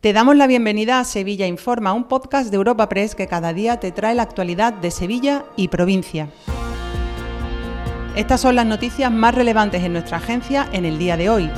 Te damos la bienvenida a Sevilla Informa, un podcast de Europa Press que cada día te trae la actualidad de Sevilla y provincia. Estas son las noticias más relevantes en nuestra agencia en el día de hoy.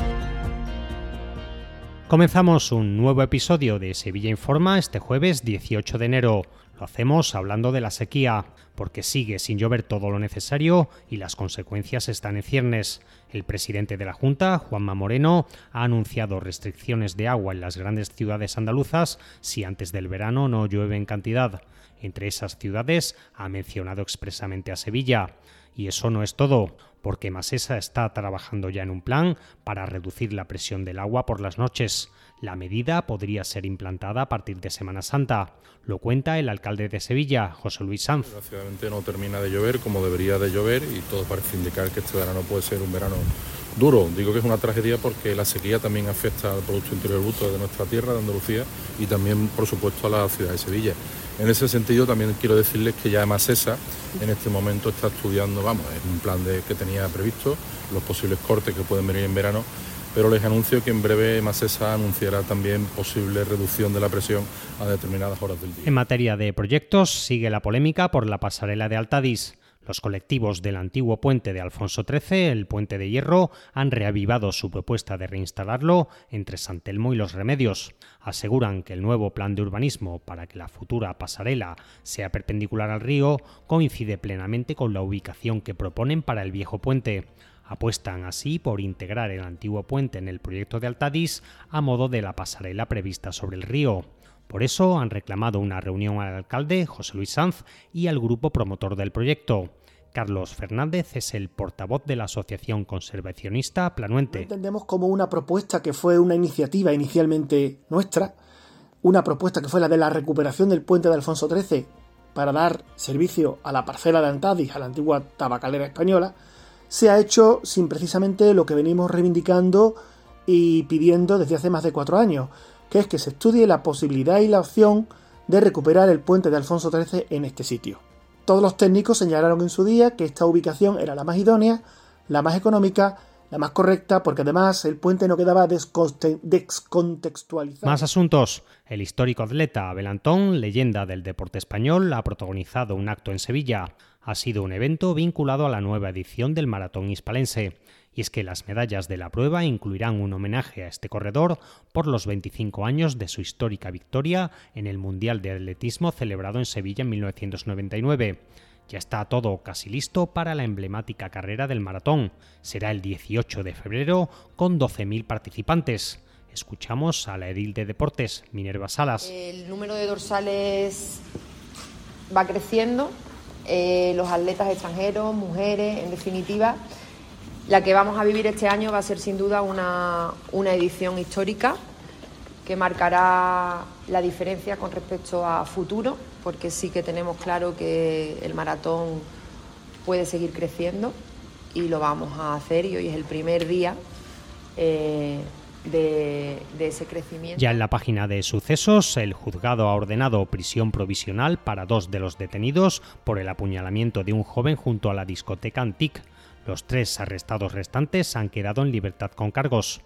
Comenzamos un nuevo episodio de Sevilla Informa este jueves 18 de enero. Lo hacemos hablando de la sequía, porque sigue sin llover todo lo necesario y las consecuencias están en ciernes. El presidente de la Junta, Juanma Moreno, ha anunciado restricciones de agua en las grandes ciudades andaluzas si antes del verano no llueve en cantidad. Entre esas ciudades ha mencionado expresamente a Sevilla. Y eso no es todo, porque Masesa está trabajando ya en un plan para reducir la presión del agua por las noches. La medida podría ser implantada a partir de Semana Santa. Lo cuenta el alcalde de Sevilla, José Luis Sanz. Desgraciadamente no termina de llover como debería de llover y todo parece indicar que este verano puede ser un verano duro. Digo que es una tragedia porque la sequía también afecta al Producto Interior Bruto de nuestra tierra, de Andalucía, y también, por supuesto, a la ciudad de Sevilla. En ese sentido, también quiero decirles que ya Masesa en este momento está estudiando, vamos, es un plan de, que tenía previsto, los posibles cortes que pueden venir en verano, pero les anuncio que en breve Masesa anunciará también posible reducción de la presión a determinadas horas del día. En materia de proyectos, sigue la polémica por la pasarela de Altadis. Los colectivos del antiguo puente de Alfonso XIII, el puente de hierro, han reavivado su propuesta de reinstalarlo entre San Telmo y Los Remedios. Aseguran que el nuevo plan de urbanismo para que la futura pasarela sea perpendicular al río coincide plenamente con la ubicación que proponen para el viejo puente. Apuestan así por integrar el antiguo puente en el proyecto de Altadis a modo de la pasarela prevista sobre el río. Por eso han reclamado una reunión al alcalde, José Luis Sanz, y al grupo promotor del proyecto. Carlos Fernández es el portavoz de la Asociación Conservacionista Planuente. Entendemos como una propuesta que fue una iniciativa inicialmente nuestra, una propuesta que fue la de la recuperación del puente de Alfonso XIII para dar servicio a la parcela de Antadis, a la antigua tabacalera española, se ha hecho sin precisamente lo que venimos reivindicando y pidiendo desde hace más de cuatro años, que es que se estudie la posibilidad y la opción de recuperar el puente de Alfonso XIII en este sitio. Todos los técnicos señalaron en su día que esta ubicación era la más idónea, la más económica, la más correcta, porque además el puente no quedaba descontextualizado. Más asuntos. El histórico atleta Abel Antón, leyenda del deporte español, ha protagonizado un acto en Sevilla. Ha sido un evento vinculado a la nueva edición del Maratón Hispalense y es que las medallas de la prueba incluirán un homenaje a este corredor por los 25 años de su histórica victoria en el Mundial de Atletismo celebrado en Sevilla en 1999. Ya está todo casi listo para la emblemática carrera del maratón. Será el 18 de febrero con 12.000 participantes. Escuchamos a la edil de deportes, Minerva Salas. El número de dorsales va creciendo, eh, los atletas extranjeros, mujeres, en definitiva, la que vamos a vivir este año va a ser sin duda una, edición histórica que marcará la diferencia con respecto a futuro, porque sí que tenemos claro que el maratón puede seguir creciendo y lo vamos a hacer y hoy es el primer día eh, de, de, ese crecimiento. Ya en la página de sucesos, el juzgado ha ordenado prisión provisional para dos de los detenidos por el apuñalamiento de un joven junto a la discoteca Antique los tres arrestados restantes han quedado en libertad con cargos.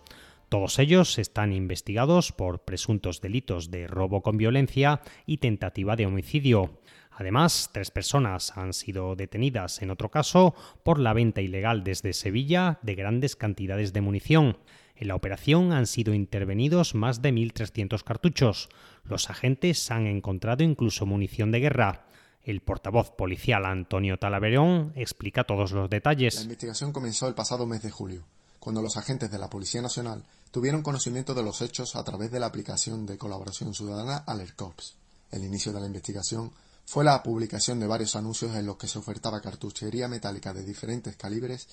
Todos ellos están investigados por presuntos delitos de robo con violencia y tentativa de homicidio. Además, tres personas han sido detenidas en otro caso por la venta ilegal desde Sevilla de grandes cantidades de munición. En la operación han sido intervenidos más de 1.300 cartuchos. Los agentes han encontrado incluso munición de guerra. El portavoz policial Antonio Talaverón explica todos los detalles. La investigación comenzó el pasado mes de julio, cuando los agentes de la Policía Nacional tuvieron conocimiento de los hechos a través de la aplicación de colaboración ciudadana AlertCops. El inicio de la investigación fue la publicación de varios anuncios en los que se ofertaba cartuchería metálica de diferentes calibres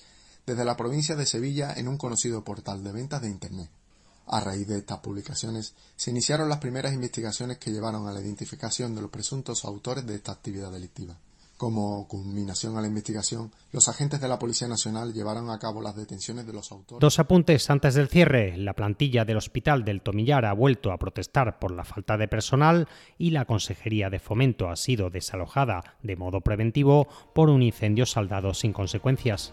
desde la provincia de Sevilla en un conocido portal de ventas de Internet. A raíz de estas publicaciones, se iniciaron las primeras investigaciones que llevaron a la identificación de los presuntos autores de esta actividad delictiva. Como culminación a la investigación, los agentes de la Policía Nacional llevaron a cabo las detenciones de los autores. Dos apuntes antes del cierre. La plantilla del Hospital del Tomillar ha vuelto a protestar por la falta de personal y la Consejería de Fomento ha sido desalojada de modo preventivo por un incendio saldado sin consecuencias.